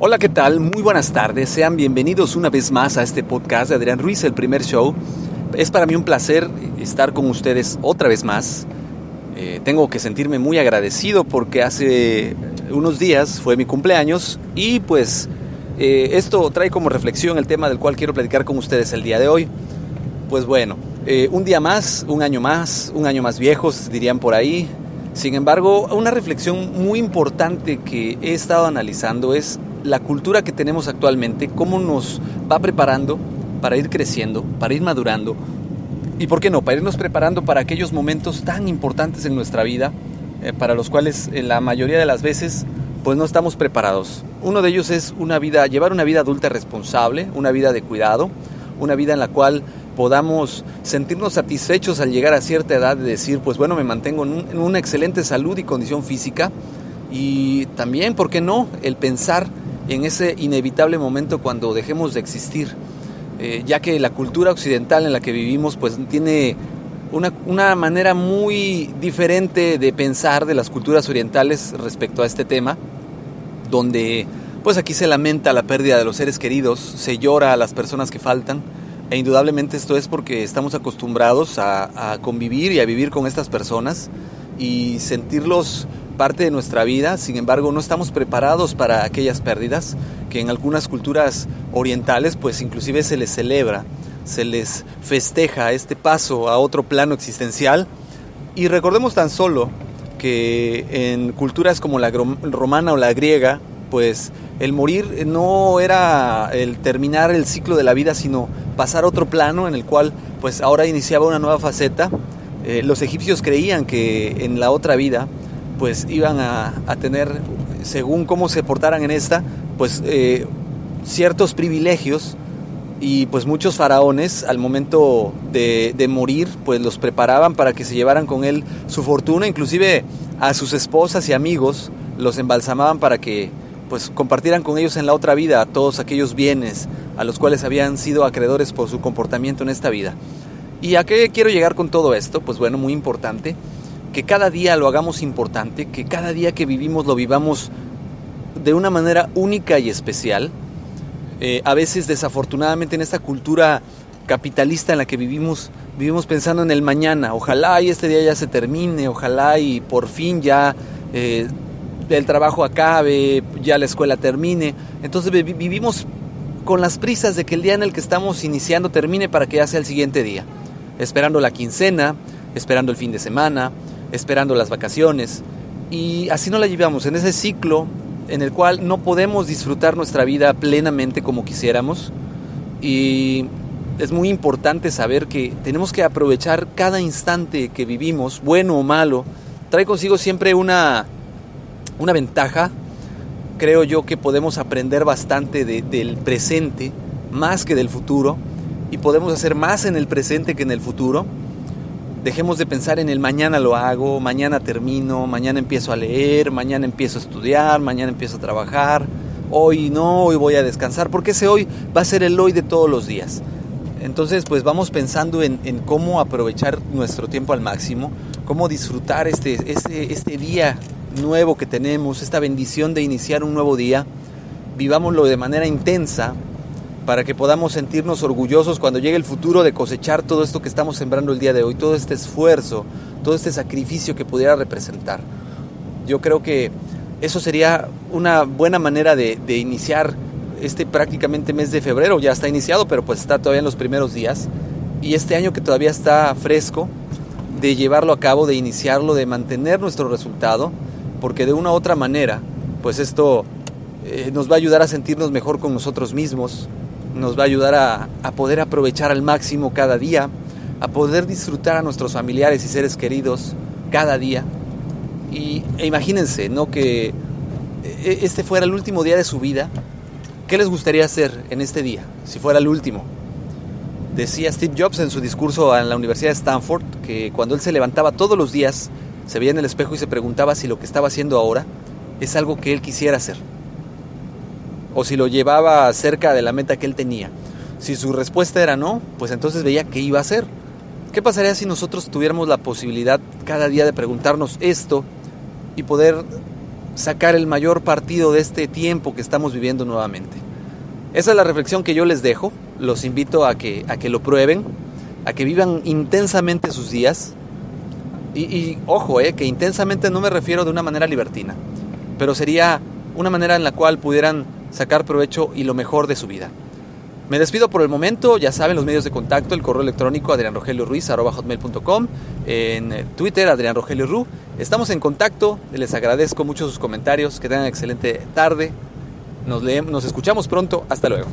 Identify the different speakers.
Speaker 1: Hola, ¿qué tal? Muy buenas tardes. Sean bienvenidos una vez más a este podcast de Adrián Ruiz, el primer show. Es para mí un placer estar con ustedes otra vez más. Eh, tengo que sentirme muy agradecido porque hace unos días fue mi cumpleaños y pues eh, esto trae como reflexión el tema del cual quiero platicar con ustedes el día de hoy. Pues bueno, eh, un día más, un año más, un año más viejos, dirían por ahí. Sin embargo, una reflexión muy importante que he estado analizando es la cultura que tenemos actualmente, cómo nos va preparando para ir creciendo, para ir madurando y, ¿por qué no?, para irnos preparando para aquellos momentos tan importantes en nuestra vida, eh, para los cuales en la mayoría de las veces pues no estamos preparados. Uno de ellos es una vida, llevar una vida adulta responsable, una vida de cuidado, una vida en la cual podamos sentirnos satisfechos al llegar a cierta edad de decir, pues bueno, me mantengo en, una excelente salud y condición física y también, ¿por qué no?, el pensar en ese inevitable momento cuando dejemos de existir, eh, ya que la cultura occidental en la que vivimos pues tiene una, manera muy diferente de pensar de las culturas orientales respecto a este tema, donde pues aquí se lamenta la pérdida de los seres queridos, se llora a las personas que faltan, e indudablemente esto es porque estamos acostumbrados a convivir y a vivir con estas personas y sentirlos parte de nuestra vida, sin embargo no estamos preparados para aquellas pérdidas que en algunas culturas orientales pues inclusive se les celebra, se les festeja este paso a otro plano existencial. Y recordemos tan solo que en culturas como la romana o la griega pues el morir no era el terminar el ciclo de la vida sino pasar a otro plano en el cual pues ahora iniciaba una nueva faceta. Eh, los egipcios creían que en la otra vida pues iban a, tener, según cómo se portaran en esta, pues eh, ciertos privilegios y pues muchos faraones al momento de, de, morir pues los preparaban para que se llevaran con él su fortuna, inclusive a sus esposas y amigos los embalsamaban para que pues compartieran con ellos en la otra vida todos aquellos bienes a los cuales habían sido acreedores por su comportamiento en esta vida. ¿Y a qué quiero llegar con todo esto? Pues bueno, muy importante que cada día lo hagamos importante, que cada día que vivimos lo vivamos de una manera única y especial. Eh, a veces desafortunadamente en esta cultura capitalista en la que vivimos, vivimos pensando en el mañana. Ojalá y este día ya se termine, ojalá y por fin ya eh, el trabajo acabe, ya la escuela termine. Entonces vivimos con las prisas de que el día en el que estamos iniciando termine para que ya sea el siguiente día. Esperando la quincena, esperando el fin de semana, esperando las vacaciones. Y así no la llevamos en ese ciclo en el cual no podemos disfrutar nuestra vida plenamente como quisiéramos. Y es muy importante saber que tenemos que aprovechar cada instante que vivimos, bueno o malo. Trae consigo siempre una, una ventaja. Creo yo que podemos aprender bastante del presente, más que del futuro, y podemos hacer más en el presente que en el futuro. Dejemos de pensar en el mañana lo hago, mañana termino, mañana empiezo a leer, mañana empiezo a estudiar, mañana empiezo a trabajar, hoy no, hoy voy a descansar, porque ese hoy va a ser el hoy de todos los días. Entonces, pues vamos pensando en, cómo aprovechar nuestro tiempo al máximo, cómo disfrutar este, este, este día nuevo que tenemos, esta bendición de iniciar un nuevo día, vivámoslo de manera intensa, para que podamos sentirnos orgullosos cuando llegue el futuro de cosechar todo esto que estamos sembrando el día de hoy, todo este esfuerzo, todo este sacrificio que pudiera representar. Yo creo que eso sería una buena manera de, iniciar este prácticamente mes de febrero, ya está iniciado, pero pues está todavía en los primeros días, y este año que todavía está fresco, de llevarlo a cabo, de iniciarlo, de mantener nuestro resultado, porque de una u otra manera, pues esto eh, nos va a ayudar a sentirnos mejor con nosotros mismos, nos va a ayudar a, poder aprovechar al máximo cada día, a poder disfrutar a nuestros familiares y seres queridos cada día. Y e imagínense, ¿no? Que e, este fuera el último día de su vida, ¿qué les gustaría hacer en este día, si fuera el último? Decía Steve Jobs en su discurso en la Universidad de Stanford que cuando él se levantaba todos los días, se veía en el espejo y se preguntaba si lo que estaba haciendo ahora es algo que él quisiera hacer. O si lo llevaba cerca de la meta que él tenía. Si su respuesta era no, pues entonces veía qué iba a hacer. ¿Qué pasaría si nosotros tuviéramos la posibilidad cada día de preguntarnos esto y poder sacar el mayor partido de este tiempo que estamos viviendo nuevamente? Esa es la reflexión que yo les dejo. Los invito a que, a que lo prueben, a que vivan intensamente sus días. Y, ojo, eh, que intensamente no me refiero de una manera libertina, pero sería una manera en la cual pudieran sacar provecho y lo mejor de su vida. Me despido por el momento, ya saben los medios de contacto, el correo electrónico adrianrogelioruiz.com, en Twitter Adrián Rogelio Ru. Estamos en contacto, les agradezco mucho sus comentarios, que tengan excelente tarde, nos, leemos, nos escuchamos pronto, hasta luego.